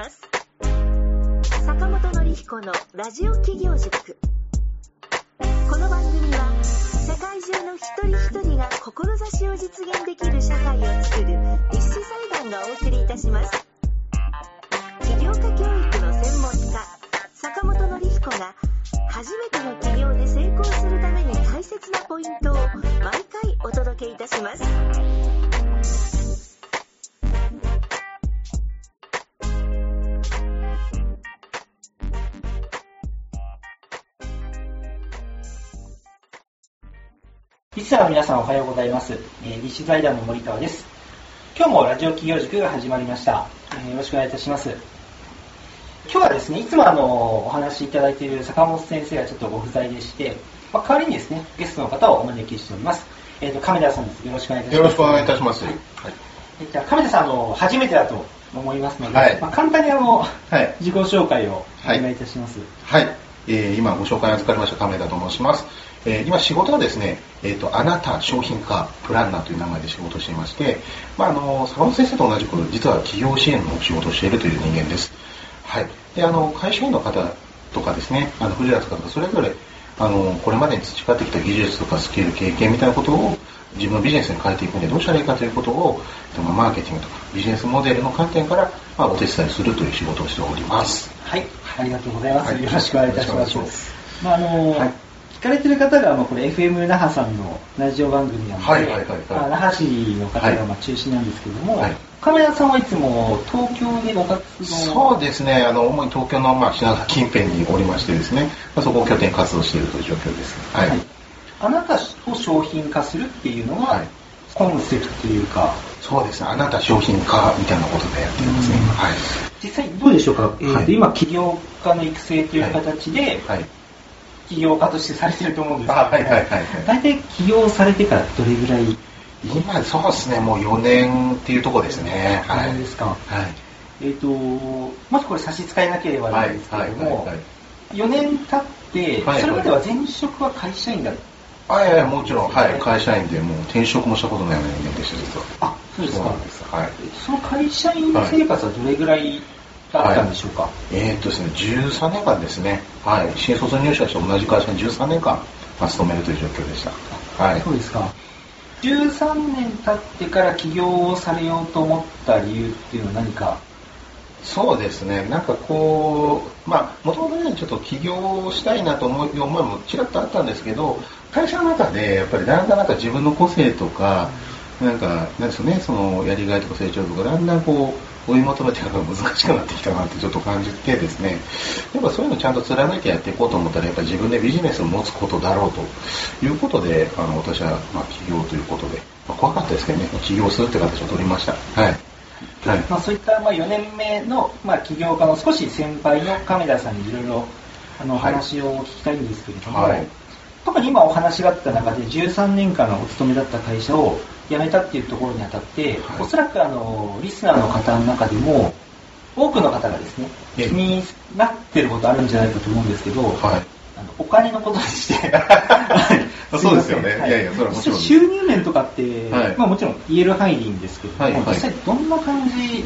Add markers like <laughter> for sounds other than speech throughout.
ます。坂本典彦のラジオ企業塾。この番組は世界中の一人一人が志を実現できる社会を作る立志財団がお送りいたします。起業家教育の専門家坂本典彦が初めての起業で成功するために大切なポイントを毎回お届けいたします。リスナーの皆さんおはようございます。えー、立志財団の森川です。今日もラジオ企業塾が始まりました。えーよろしくお願いいたします。今日はですね、いつもあの、お話しいただいている坂本先生がちょっとご不在でして、まあ、代わりにですね、ゲストの方をお招きしております。えっ、と、亀田さんです。よろしくお願いいたします。よろしくお願いいたします。はいえっと、亀田さん、あの、初めてだと思いますので、はいまあ、簡単にあの、はい自己紹介をおはい願いいたします。はい。えー今ご紹介預かりました亀田と申します。えー今仕事はですね、えっ、と、あなた商品化プランナーという名前で仕事をしていまして、まあ、あの、坂本先生と同じく、実は企業支援の仕事をしているという人間です。はい。で、あの、会社員の方とかですね、あの、藤原とかそれぞれ、あの、これまでに培ってきた技術とかスキル、経験みたいなことを自分のビジネスに変えていくにはどうしたらいいかということを、マーケティングとかビジネスモデルの観点から、まあ、お手伝いするという仕事をしております。はい、ありがとうございます。はいよろしくお願いいたしますまああの、はい聞かれてる方がまあこれ FM 那覇さんのラジオ番組なので、はいはいはいはい。まあ那覇市の方がまあ中心なんですけども、はい。亀田さんはいつも東京でご活動そうですね、あの主に東京の、まあ、品川近辺におりましてですね、まあ、そこを拠点に活動しているという状況です。はい。あなたを商品化するっていうのが、はい。コンセプトというか、そうですね、あなた商品化みたいなことでやってますね。うん。はい。実際どうでしょうか、えーとはい。今起業家の育成という形で、はい。起業家としてされてると思うんですけど、あはいはいはいはい大体起業されてからどれぐらい？今、そうですね、もう4年っていうところですね。はないんい。ですか、はい。えっ、と、もしこれ差し支えなければなんですけれども、はい。4年経って、はいそれまでは前職は会社員だった。あ、いやもちろん、はい、会社員でもう転職もしたことないような人間でした、実は。あ、そうですか。なんです。はい。その会社員生活はどれぐらいだったんでしょうか、えーっとですね、13年間ですね、はい、新卒入社して同じ会社に13年間、まあ、勤めるという状況でした。はい。そうですか。13年経ってから起業をされようと思った理由っていうのは何か？そうですね、なんかこう、まあ、もともとね、ちょっと起業したいなと思う思いもちらっとあったんですけど、会社の中で、やっぱりだんだんなんか自分の個性とか、なんか、なんですよね、そのやりがいとか成長とか、だんだんこう、追い求めていくのが難しくなってきたなってちょっと感じてですね、やっぱそういうのちゃんと貫いてやっていこうと思ったら、やっぱり自分でビジネスを持つことだろうということで、あの、私は、まあ、起業ということで、まあ、怖かったですけどね、起業するって形を取りました。はい。はい。まあ、そういったまあ4年目のまあ起業家の少し先輩の亀田さんにいろいろあの話を聞きたいんですけれども、はい特に今お話があった中で13年間のお勤めだった会社を辞めたっていうところにあたって、はい。おそらくあのリスナーの方の中でも多くの方がですね気え。えになってることあるんじゃないかと思うんですけど、はい。あのお金のことでして <laughs> そうですよね。いません。い。やいやそれはもちろん収入面とかって、はい。まあもちろん言える範囲でいいんですけども、はい。はい。実際どんな感じ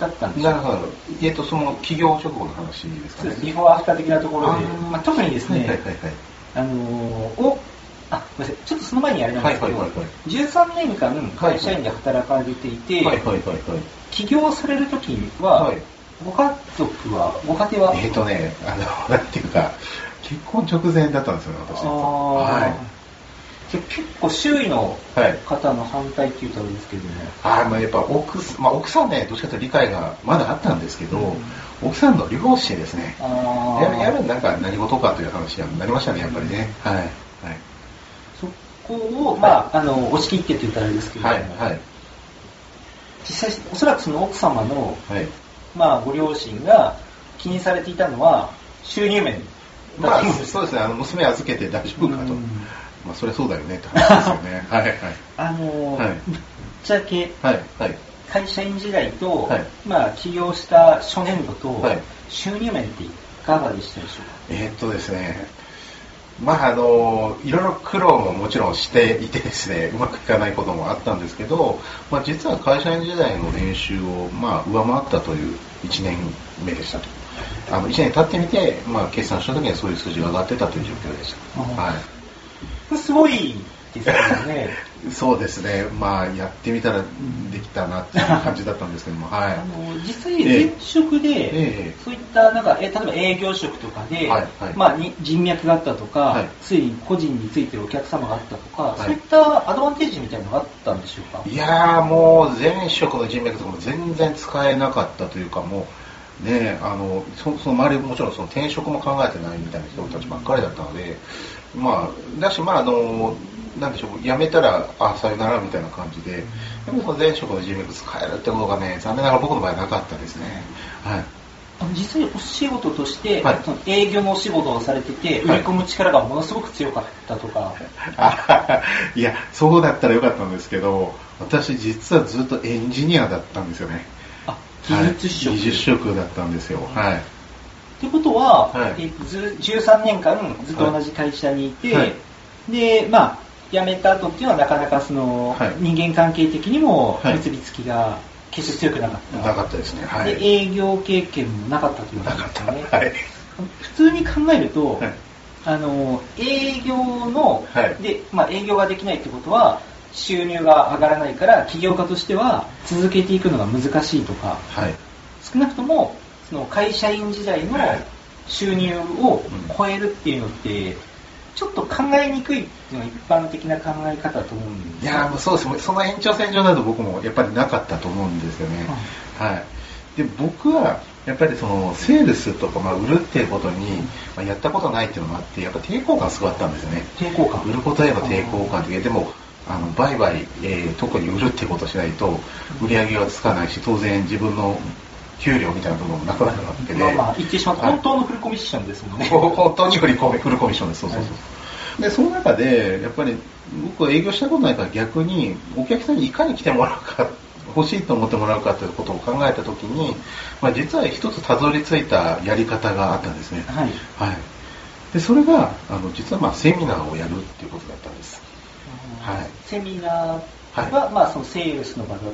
だったんですか？なるほど。えっと、その企業直後の話ですかね。ビフォーアフター的なところであーまあ、特にですね、はいはいはいはい。あのーおあちょっとその前にあれなんですけど、はいはいはいはい13年間会社員で働かれていて、はいはいはいはい。起業されるときは、はいご家族はご家庭は、えっ、とね、あの、<laughs> なんていうか、結婚直前だったんですよね、私。あーはい。結構周囲のはい。方の反対っていうとあれですけども、あーまあやっぱ奥す、まあ奥さんね、どっちかというと理解がまだあったんですけど、うん奥さんの両親ですね。やるなんか何事かという話になりましたね、やっぱりね。はい。こを、まあ、あの押し切ってって言ったらあれですけれども、はい。はい。実際おそらくその奥様の、はい。まあ、ご両親が気にされていたのは収入面だまあそうですね、あの、娘預けて大丈夫かと。うんまあ、それそうだよねって話ですよね。<laughs> はい。はい。あの、はいぶっちゃけはい。はい。会社員時代と、はいまあ、起業した初年度と、はい収入面っていかがでしたでしょうか？えーっとですね、まああの、いろいろ苦労ももちろんしていてですね、<laughs> うまくいかないこともあったんですけど、まあ実は会社員時代の練習を、まあ上回ったという1年目でしたと。あの1年経ってみて、まあ、決算した時にはそういう数字が上がってたという状況でした。あはいすごいですよね。<laughs> そうですね、まあ、やってみたらできたなっていう感じだったんですけども、<laughs> はい。あ。の実際、前職で、ええ。そういったなんか、え例えば営業職とかで、はいはい。まあ、に人脈があったとか、はい。ついに個人についてるお客様があったとか、はい。そういったアドバンテージみたいなのがあったんでしょうか？いやーもう前職の人脈とかも全然使えなかったというかもうねあのそその周りもちろんその転職も考えてないみたいな人たちばっかりだったのでまあだしまああのなんでしょう辞めたらあさよならみたいな感じででもその前職の人脈使えるってことがね残念ながら僕の場合なかったですね。はい。実際お仕事として、はい。その営業のお仕事をされてて、売り込む力がものすごく強かったとか、あ <laughs> いやそうだったらよかったんですけど私実はずっとエンジニアだったんですよね。あ技術職、はい。技術職だったんですよ。はい。ってことは、はい。えず13年間ずっと同じ会社にいて、はい。で、まあ、辞めた後っていうのはなかなかその、はい。人間関係的にもはい。結びつきが決して強くなかった。なかったですね。はい。で、営業経験もなかったというこなかっとですよね。た。はい。普通に考えると、はい。あの、営業の、はい。で、まあ、営業ができないってことは、収入が上がらないから、起業家としては続けていくのが難しいとか、はい。少なくともその会社員時代の収入を超えるっていうのって、ちょっと考えにくいっていうのが一般的な考え方だと思うんですいやーもうそうですその延長線上だと僕もやっぱりなかったと思うんですよね、はい。で僕はやっぱりそのセールスとか、まあ、売るっていうことに、まあ、やったことないっていうのもあってやっぱ抵抗感すごかったんですよね。抵抗感。売ることへの抵抗感的ででもあの売買、えー特に売るってことをしないと売り上げがつかないし当然自分の給料みたいな部分もなくなるわけで、まあまあ言ってしまうとはい本当のフルコミッションですもんね、<laughs> 本当にフルコミッションです。そうそうそう、でその中でやっぱり僕は営業したことないから逆にお客さんにいかに来てもらうか欲しいと思ってもらうかということを考えた時に、まあ、実は一つたどり着いたやり方があったんですね。はい。はい。でそれがあの実はまあセミナーをやるっていうことだったんです。はい。セミナーは、まあそのセールスの場だっ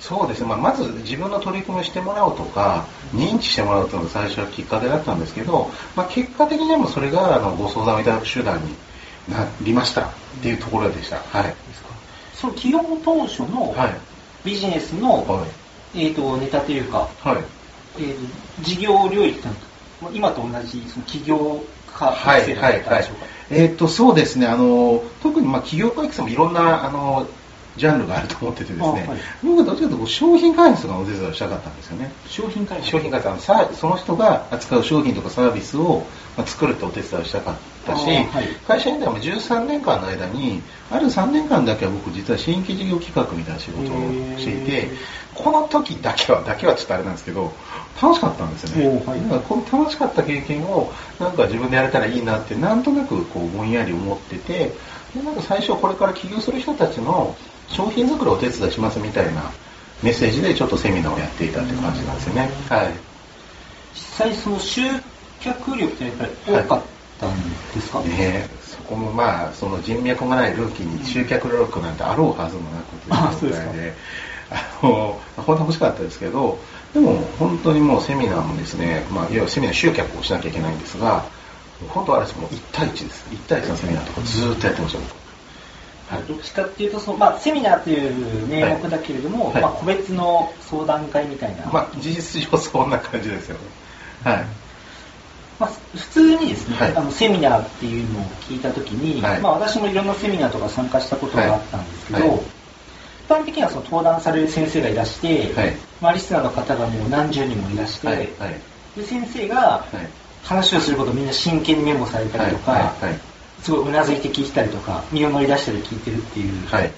そうですね、まあ、まず自分の取り組みをしてもらおうとか認知してもらうというのが最初はきっかけだったんですけど、まあ、結果的にもそれがあのご相談をいただく手段になりましたっていうところでした。はい。その企業当初のはい。ビジネスの、はい。えー、とネタというか、はい。えー、と事業領域ってのは今と同じその起業家はい育成だはいはいったんでしょうか、えーっとそうですね。あの特にまあ企業家育成もいろんなあのジャンルがあると思っててですね、あはい。僕はどっちかというと商品開発とかのお手伝いをしたかったんですよね。商品開発。商品開発。あのさその人が扱う商品とかサービスをまあ作るってお手伝いをしたかったし、はい。会社員でも13年間の間にある3年間だけは僕実は新規事業企画みたいな仕事をしていてこの時だけはだけはちょっとあれなんですけど楽しかったんですよね、はい。だからこの楽しかった経験をなんか自分でやれたらいいなってなんとなくこうぼんやり思っててでなんか最初これから起業する人たちの商品作りをお手伝いしますみたいなメッセージでちょっとセミナーをやっていたって感じなんですよね。はい。実際その集客力ってやっぱり多かったんですか、ねそこもまあ、その人脈がないルーキーに集客力なんてあろうはずもなくあそうですかという状態で、あの、本当欲しかったですけど、でも本当にもうセミナーもですね、まあ、いわゆるセミナー集客をしなきゃいけないんですが、本当はあれですもう1対1です。1対1のセミナーとかずーっとやってました、僕。はい。どっちかっていうとその、まあ、セミナーという名目だけれども、はい。まあ、個別の相談会みたいな、まあ、事実上そんな感じですよね。はい。まあ、普通にですね、はい。あのセミナーっていうのを聞いたときに、はい。まあ、私もいろんなセミナーとか参加したことがあったんですけど、一般的にはその登壇される先生がいらして、はい。まあ、リスナーの方がもう何十人もいらして。で先生がはい。話をすることをみんな真剣にメモされたりとか。すごいうなずいて聞いたりとか、身を乗り出したり聞いてるっていうはい。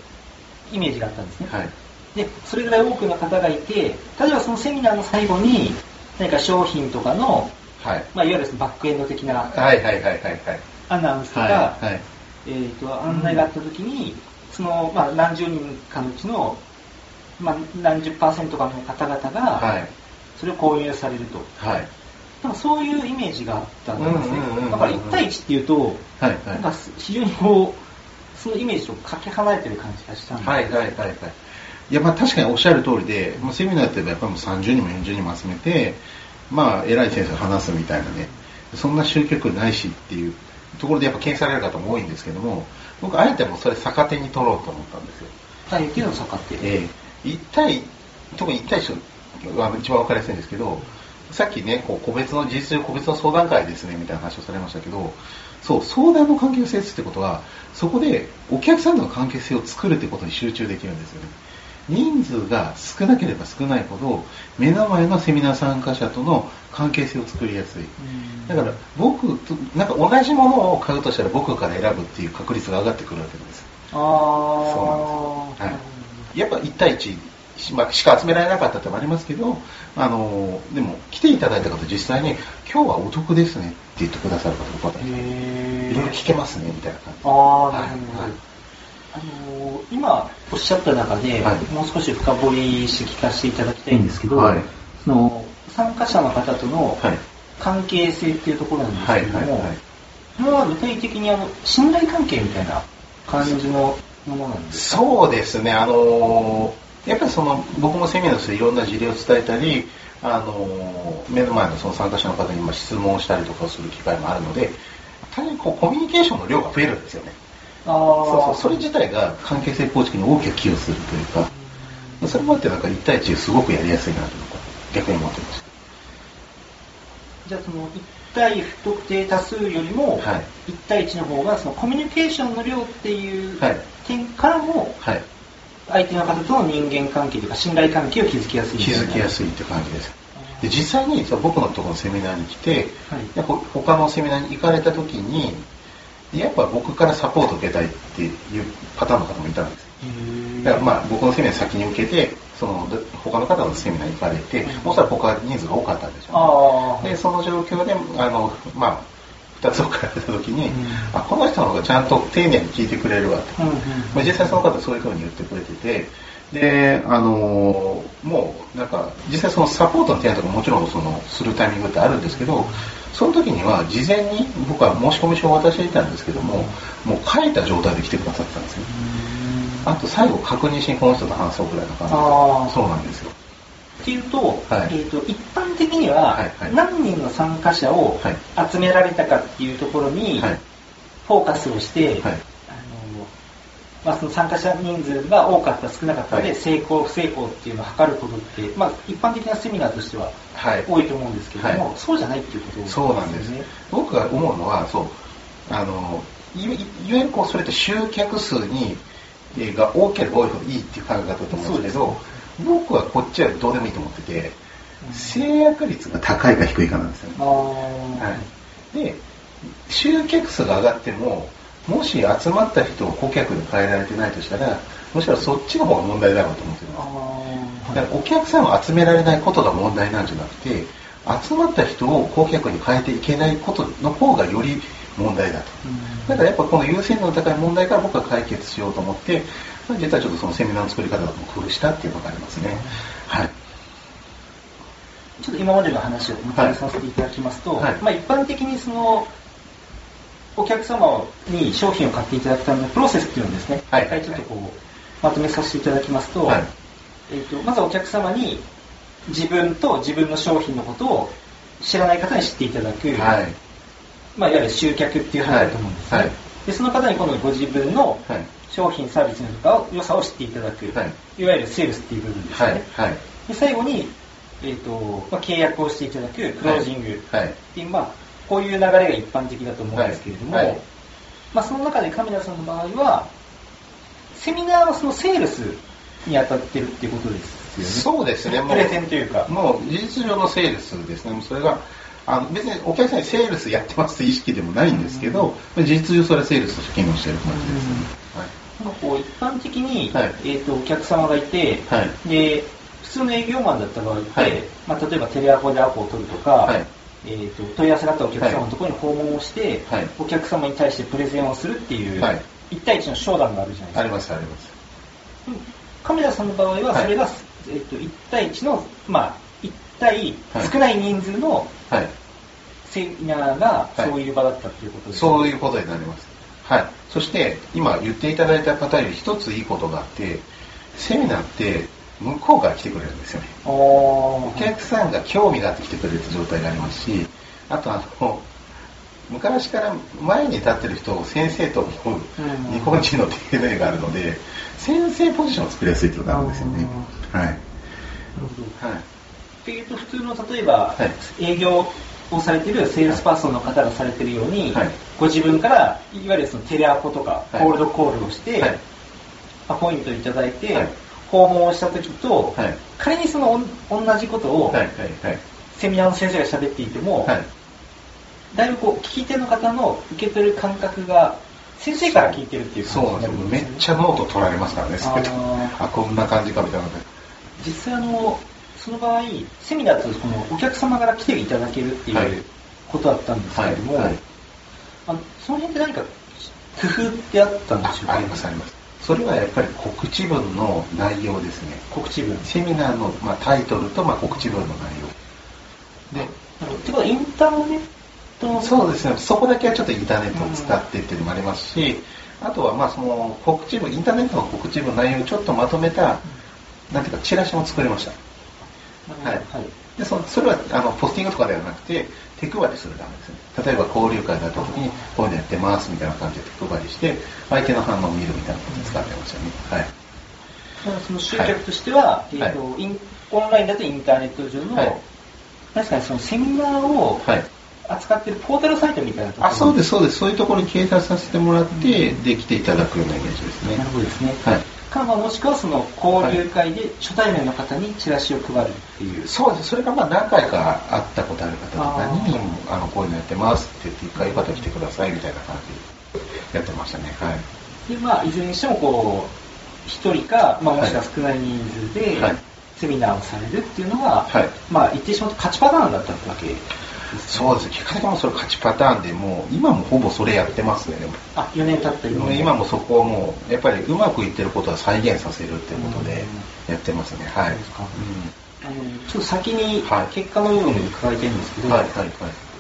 イメージがあったんですね。はい。で、それぐらい多くの方がいて、例えばそのセミナーの最後に、何か商品とかの、はい。まあ、いわゆるバックエンド的な。アナウンスとか。えー、と案内があったときに、その、まあ、何十人かのうちの、まあ、何十パーセントかの方々が、はい。それを購入されると。はい。なんかそういうイメージがあったんですうんうんうんうんね。だから1対1っていうと、はい。なんか非常にこう、そのイメージとかけ離れてる感じがしたんです。はいはいはいはい。いや、まあ確かにおっしゃる通りで、まあ、セミナーってやっぱりもう30人も40人も集めて、まあ偉い先生が話すみたいなね、そんな集客ないしっていうところでやっぱ検査される方も多いんですけども、僕あえてもうそれ逆手に取ろうと思ったんですよ。あ、雪の坂って。ええ1対、特に1対1は一番わかりやすいんですけど、さっきね、こう個別の、事実上個別の相談会ですね、みたいな話をされましたけど、そう、相談の関係性ってことは、そこでお客さんとの関係性を作るってことに集中できるんですよね。人数が少なければ少ないほど、目の前のセミナー参加者との関係性を作りやすい。だから僕と、なんか同じものを買うとしたら僕から選ぶっていう確率が上がってくるわけなんです。あそうなんです。はい。やっぱ1対1し,、まあ、しか集められなかったってもありますけど、あのでも来ていただいた方実際に今日はお得ですねって言ってくださる方がへいろいろ聞けますねみたいな感じ。ああ、なはいるほど。はいあのー今おっしゃった中で、はいもう少し深掘りして聞かせていただきたいんですけど、はいその参加者の方とのはい。関係性っていうところなんですはいけれども、はいはい。これは具体的にあの信頼関係みたいな感じのものなんですか？そうですね、あのやっぱりその僕もセミナーとしていろんな事例を伝えたり、あの目の前のその参加者の方にまあ質問をしたりとかする機会もあるので、単にこうコミュニケーションの量が増えるんですよね。あそうそう、ーそれ自体が関係性構築に大きく寄与するというか、それもあってなんか1対1すごくやりやすいなと逆に思ってましじゃあその1対不特定多数よりも、はい1対1の方がそのコミュニケーションの量っていうはい点からも、た。はい。相手の方との人間関係というか信頼関係を築きやすいみ気づきやすいって感じです。で実際に僕のところのセミナーに来て、はい他のセミナーに行かれた時に、やっぱ僕からサポートを受けたいっていうパターンの方もいたんです。だからまあ僕のセミナー先に受けて、そので他の方のセミナーに行かれて、うんおそらく他人数が多かったんでしょう、ね。で、その状況で、あの、まあ、二つを変えた時に、うんあ、この人の方がちゃんと丁寧に聞いてくれるわと。うんうんまあ、実際その方はそういうふうに言ってくれてて、で、あのーもう、なんか、実際そのサポートの提案とかもちろんその、するタイミングってあるんですけど、その時には事前に僕は申し込み書を渡していたんですけども、もう書いた状態で来てくださってたんですね。あと最後確認しにこの人と話そうぐらいの感じで。そうなんですよ。っていうと,、はいえー、と一般的には何人の参加者をはい集められたかっていうところにはい。フォーカスをして、はい。あのまあ、その参加者人数が多かった少なかったで、はい成功不成功っていうのを測ることって、まあ、一般的なセミナーとしてははい。多いと思うんですけども、はいそうじゃないっていうことですそうなんです。僕が思うのは、そう、あの、いわゆるこう、それって集客数に、えーが多ければ多いほどいいっていう考え方だと思うんですけど、僕はこっちはどうでもいいと思ってて、制約率が高いか低いかなんですよね。はい。で、集客数が上がっても、もし集まった人を顧客に変えられてないとしたら、むしろそっちの方が問題だろうと思ってるんです。だからお客さんを集められないことが問題なんじゃなくて、集まった人を顧客に変えていけないことの方がより問題だと。うんだからやっぱこの優先度の高い問題から僕は解決しようと思って、まあ実はちょっとそのセミナーの作り方も工夫したっていうのがありますね。はい。ちょっと今までの話をお迎えさせていただきますと、はい。まあ、一般的にそのお客様に商品を買っていただくためのプロセスっていうのをですね、はい。一回ちょっとこうまとめさせていただきますと,、はい。えー、とまずお客様に自分と自分の商品のことを知らない方に知っていただく、はい。まあ、いわゆる集客っていう話だと思うんですね、はい。でその方に今度ご自分のはい。商品サービスの良さを知っていただく、はいいわゆるセールスっていう部分ですね、はい。はい。で最後に、えーとまあ、契約をしていただくクロージングはい。っていう、まあ、こういう流れが一般的だと思うんですけれども、まあ、その中で亀田さんの場合はセミナーはそのセールスに当たってるっていうことですよねそうですね。プレゼンというかもう事実上のセールスですね。それが、あの別にお客さんにセールスやってますって意識でもないんですけど、事実上それはセールスとして機能してる感じですね。なんかこう一般的に、はい。えー、とお客様がいて、はい。で普通の営業マンだった場合って、はい。まあ、例えばテレアポでアポを取るとか、はい。えー、と問い合わせがあったお客様のところに訪問をして、はい。お客様に対してプレゼンをするっていう、はい。1対1の商談があるじゃないですか。あります、あります。うん。亀田さんの場合は、はい。それが、えっと、1対1の、まあ、1対はい。少ない人数のはい。セミナーがはい。そういう場だったっていうことです、そういうことになります。はい。そして、今言っていただいた方より一ついいことがあって、セミナーって向こうから来てくれるんですよね。おお客さんが興味があって来てくれる状態がありますし、あとあの、昔から前に立ってる人を先生と思ううん日本人の DNA があるので、先生ポジションを作りやすいっていうのがあるんですよね。はい。なるほど。はい。っていうと普通の例えば、はい営業をされてるセールスパーソンの方がされてるように、はいご自分からいわゆるそのテレアポとか、はいコールドコールをして、はいアポイントいただいて、はい訪問をした時と、はい仮にその同じことを、はい。はい。はい。セミナーの先生が喋っていても、はい。だいぶこう聞き手の方の受け取る感覚が先生から聞いてるっていうそうなんですよ。めっちゃノート取られますからね、あ、こんな感じかみたいな。実際あのその場合セミナーとこのお客様から来ていただけるってはいいうことだったんですけれども、はいはいあのその辺って何か工夫ってあったんでしょうか？ありますあります。それはやっぱり告知文の内容ですね。告知文セミナーの、まあ、タイトルと、まあ、告知文の内容。で、ってことはインターネットのそうですね、そこだけはちょっとインターネットを使ってっていうのもありますし、あとはまあその告知文、インターネットの告知文の内容をちょっとまとめた、なんていうか、チラシも作りました。はいはいでそそれはあのポスティングとかではなくて、手配りするためですね。例えば交流会だった時に、こういうのやってますみたいな感じで手配りして、相手の反応を見るみたいなことに使ってましたね。はい。その集客としては、はいえーとインオンラインだとインターネット上の、はい確かにそのセミナーをはい。扱ってるポータルサイトみたいなところあ、そうです、そうです。そういうところに掲載させてもらって、できていただくようなイメージですね。なるほどですね。はい。か、まあ、もしくはその交流会で初対面の方にチラシを配るっていう。そうです。それがまあ何回か会ったことある方とかにあ、あの、こういうのやってますって言って、一回よかったら来てくださいみたいな感じでやってましたね。はい。で、まあ、いずれにしてもこう、一人か、まあ、もしくは少ない人数ではい、セミナーをされるっていうのが、はいまあ、言ってしまうと勝ちパターンだったわけですねそうです。結果的にもそれ勝ちパターンでもう、今もほぼそれやってますね、でも。あ、4年経った今も。今もそこをもう、やっぱりうまくいってることは再現させるっていうことでやってますね。はい。そうですかあのちょっと先にはい結果の部分で伺いたいんですけど、うんはい、はい、はい。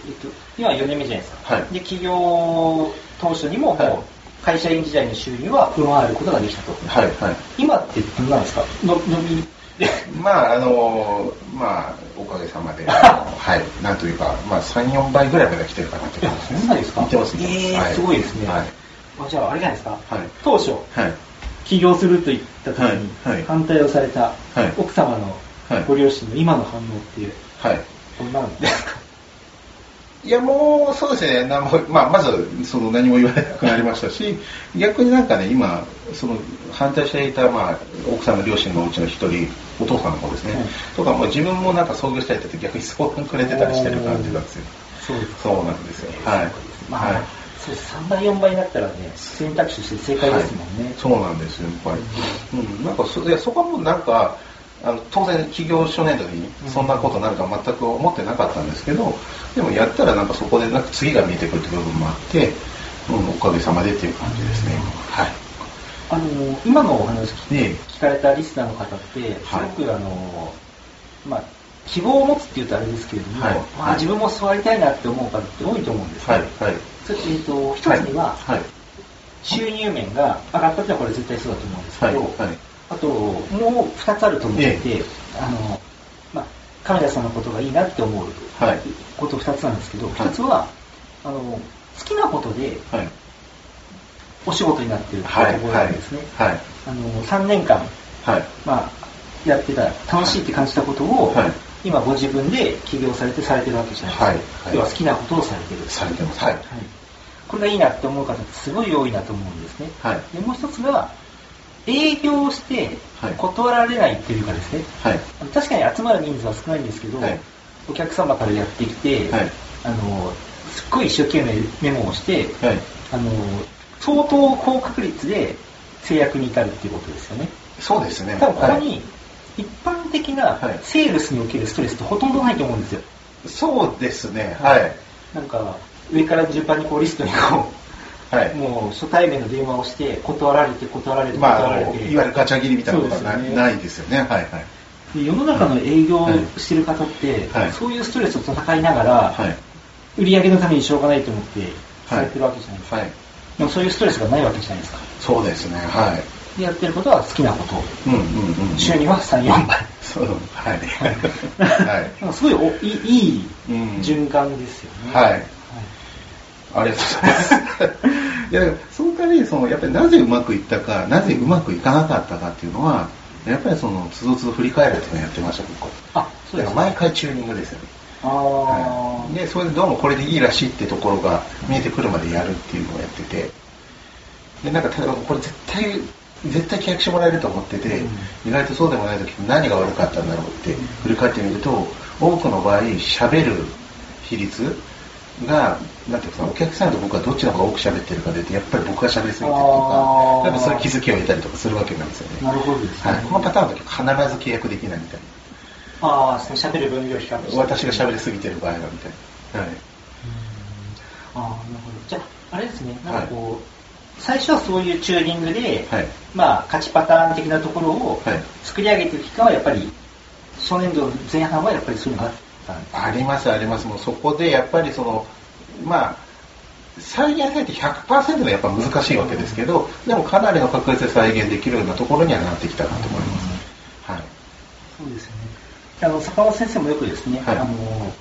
えっと、今4年目じゃないですか。はいで、企業当初にももう、はい会社員時代の収入は上回ることができたと。はい、はい。今ってどうなんですか？の伸びで。<laughs> まあ、あのまあ、おかげさまで、<laughs> はい、なんというか、まあ、3、4倍ぐらいまで来てるかなって感じですそんなですか？見てます、ごいですね。はい。あじゃあ、あれじゃないですか？はい。当初、はい。起業すると言った時にはい。はい。反対をされたはい。奥様のはい。ご両親の今の反応ってはい。どんなんですか？いや、もう、そうですね。なんもまあ、まず、その、何も言われなくなりましたし、<laughs> 逆になんかね、今、その、反対していた、まあ、奥さんの両親のうちの一人、お父さんの方ですね。はいとか、もう自分もなんか創業したいって言って逆に相談くれてたりしてる感じなんですよ。そうそうなんですよ。はい。まあ、はいそうです3倍、4倍になったらね、選択肢として正解ですもんね。そうなんですよ、やっぱり。うん、なんかそ、いやそこはもうなんか、あの当然、企業初年度にそんなことになるとは全く思ってなかったんですけど、でもやったらなんかそこでなんか次が見えてくるって部分もあって、うん、おかげさまでっていう感じですね。は。い。あの今のお話聞で、聞かれたリスナーの方って、すはい。ごく、あのまあ、希望を持つっていうとあれですけれども、はい。まあ、はい。自分もそうありたいなって思う方って多いと思うんですけはい。ど、、はい。それえーと一つには、はい、収入面が上がったってのはこれ絶対そうだと思うんですけはい、ど、はい。あと、もう2つあると思っていて、えあの、まあ、亀田さんのことがいいなって思うはいこと2つなんですけど、はい1つは、あの、好きなことではい。お仕事になってるところはないんですね。。はい。あの、3年間、はい。まあ、やってた、楽しいって感じたことを、はい今ご自分で起業されてされてるわけじゃないですか。はいはい要は好きなことをされてる。されてます。はい。はい。これがいいなって思う方ってすごい多いなと思うんですね。はい。でもう一つが、営業してはい断られないっていうかですね、はい。確かに集まる人数は少ないんですけど、はいお客様からやってきて、はいあのすっごい一生懸命メモをして、はい。あの相当高確率で制約に至るっていうことですよね。そうですね。多分ここはいに一般的なはいセールスにおけるストレスってほとんどないと思うんですよ。そうですね。はい。なんか上から順番にこうリストにこう、はい。もう初対面の電話をして断られて断られてまあ、断られて、あのいわゆるガチャ切りみたいなことはな,、ねないですよね。はいはい。で世の中の営業をしてる方って、はいそういうストレスを戦いながら、はい。売り上げのためにしょうがないと思ってされてるわけじゃないですか、はい。でもそういうストレスがないわけじゃないですかそうですね。はい。でやってることは好きなこと。うんうんうん。収入は3、4倍。そう、はい。<laughs> はい。すごいおいいいいうん循環ですよね。はい。ありがとうございます。いや、その代わり、その、やっぱりなぜうまくいったか、なぜうまくいかなかったかっていうのは、やっぱりその、つどつど振り返るっていうのをやってました、僕あ、そうですだから毎回チューニングですよね。あー。はい。で、それでどうもこれでいいらしいってところが見えてくるまでやるっていうのをやってて、で、なんか、例えばこれ絶対、絶対契約してもらえると思ってて、うん。意外とそうでもない時に何が悪かったんだろうって振り返ってみると、多くの場合、喋る比率が、なんていうかさ、お客さんと僕はどっちの方が多く喋ってるかでやっぱり僕が喋りすぎてるとか、やっぱそういう気づきを得たりとかするわけなんですよね。なるほどですね。はい、このパターンだけ必ず契約できないみたいああ、その喋る分量比較して。な。私が喋りすぎてる場合はみたいな。はい。ああ、なるほど。じゃあ、あれですね、なんかこう、最初はそういうチューニングで、はい。まあ、勝ちパターン的なところをはい作り上げていく期間はやっぱり、初年度前半はやっぱりそういうのがあったんですありますあります。もうそこでやっぱりその、まあ、再現されて100%はやっぱ難しいわけですけど、でもかなりの確率で再現できるようなところにはなってきたなと思います。はい。そうですよね。あの、坂本先生もよくですね、はいあの、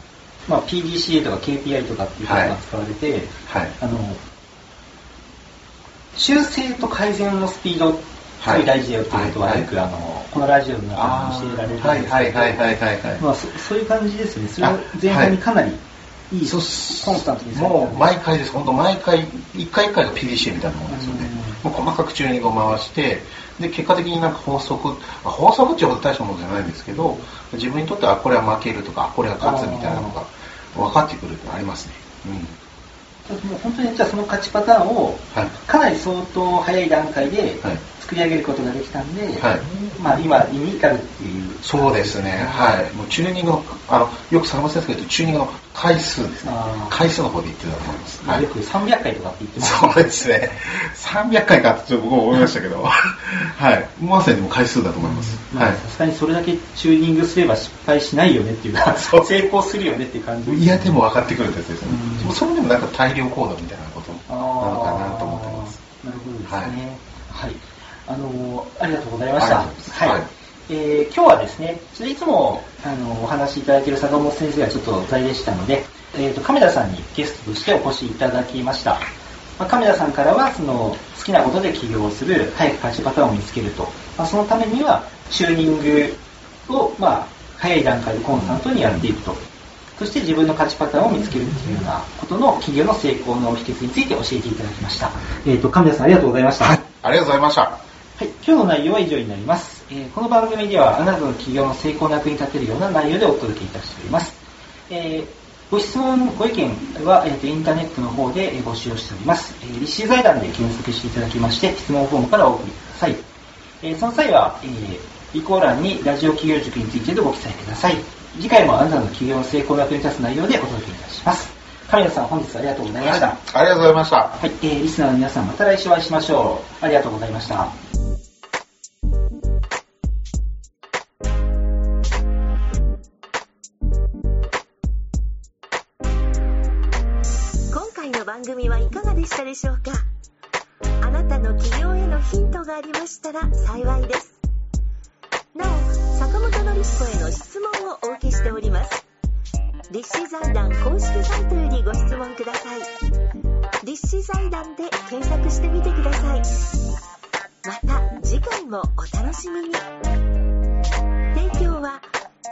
まあ、PDCA とか KPI とかっていう言葉が使われて、はい。あの、修正と改善のスピード、すごい大事だよっていうことは、はいよく、あの、このラジオの中で教えられるんですけど、はいはいはいはいはいはい。まあそ、そういう感じですね。それを前半にかなりいい、そうコンスタントにもう毎回です、本当毎回、一回一回が PDCA みたいなもんですよね。もう細かくチューニングを回して、で、結果的になんか法則、まあ法則っていうほど大したものじゃないんですけど、自分にとってはあこれは負けるとか、あこれは勝つみたいなのが分かってくるってありますね。うん。もう本当にじゃあその勝ちパターンをはい。かなり相当早い段階ではい作り上げることができたんで、はいまあ今に至るっていう。そうですね。はい。もうチューニングの、あの、よく坂本先生が言うとチューニングの回数ですね回数の方で言ってたと思います。まあよく300回とかって言ってます。そうですね。300回かってちょっと僕も思いましたけど、<laughs> はい。まさにもう回数だと思います。はまあさすがにそれだけチューニングすれば失敗しないよねっていうか、そう成功するよねっていう感じ。い。いやでも分かってくるってやつですねうん。もうそれでもなんか大量行動みたいなことあなのかなと思ってます。なるほどですね。はい。あのーありがとうございました。はいえー今日はですね、いつも、あのお話しいただいている坂本先生がちょっと在でしたので、えーと、亀田さんにゲストとしてお越しいただきました。まあ、亀田さんからは、その、好きなことで起業をする、早く勝ちパターンを見つけると。まあ、そのためには、チューニングを、まあ、早い段階でコンスタントにやっていくと。そして自分の勝ちパターンを見つけるっていうようなことの企業の成功の秘訣について教えていただきました。えっ、と、亀田さんありがとうございました。はい。ありがとうございました。はい、今日の内容は以上になります。えーこの番組ではあなたの企業の成功の役に立てるような内容でお届けいたしております。えーご質問、ご意見は、えーとインターネットの方でえー募集をしております。えー立志財団で検索していただきまして、質問フォームからお送りください。えーその際は、えー備考欄にラジオ企業塾についてでご記載ください。次回もあなたの企業の成功の役に立つ内容でお届けいたします。神谷さん、本日はありがとうございました。はいありがとうございました。はい、えーリスナーの皆さんまた来週お会いしましょう。ありがとうございました。でしょうか？あなたの起業へのヒントがありましたら幸いです。なお坂本典彦への質問をお受けしております。立志財団公式サイトよりご質問ください。立志財団で検索してみてください。また次回もお楽しみに。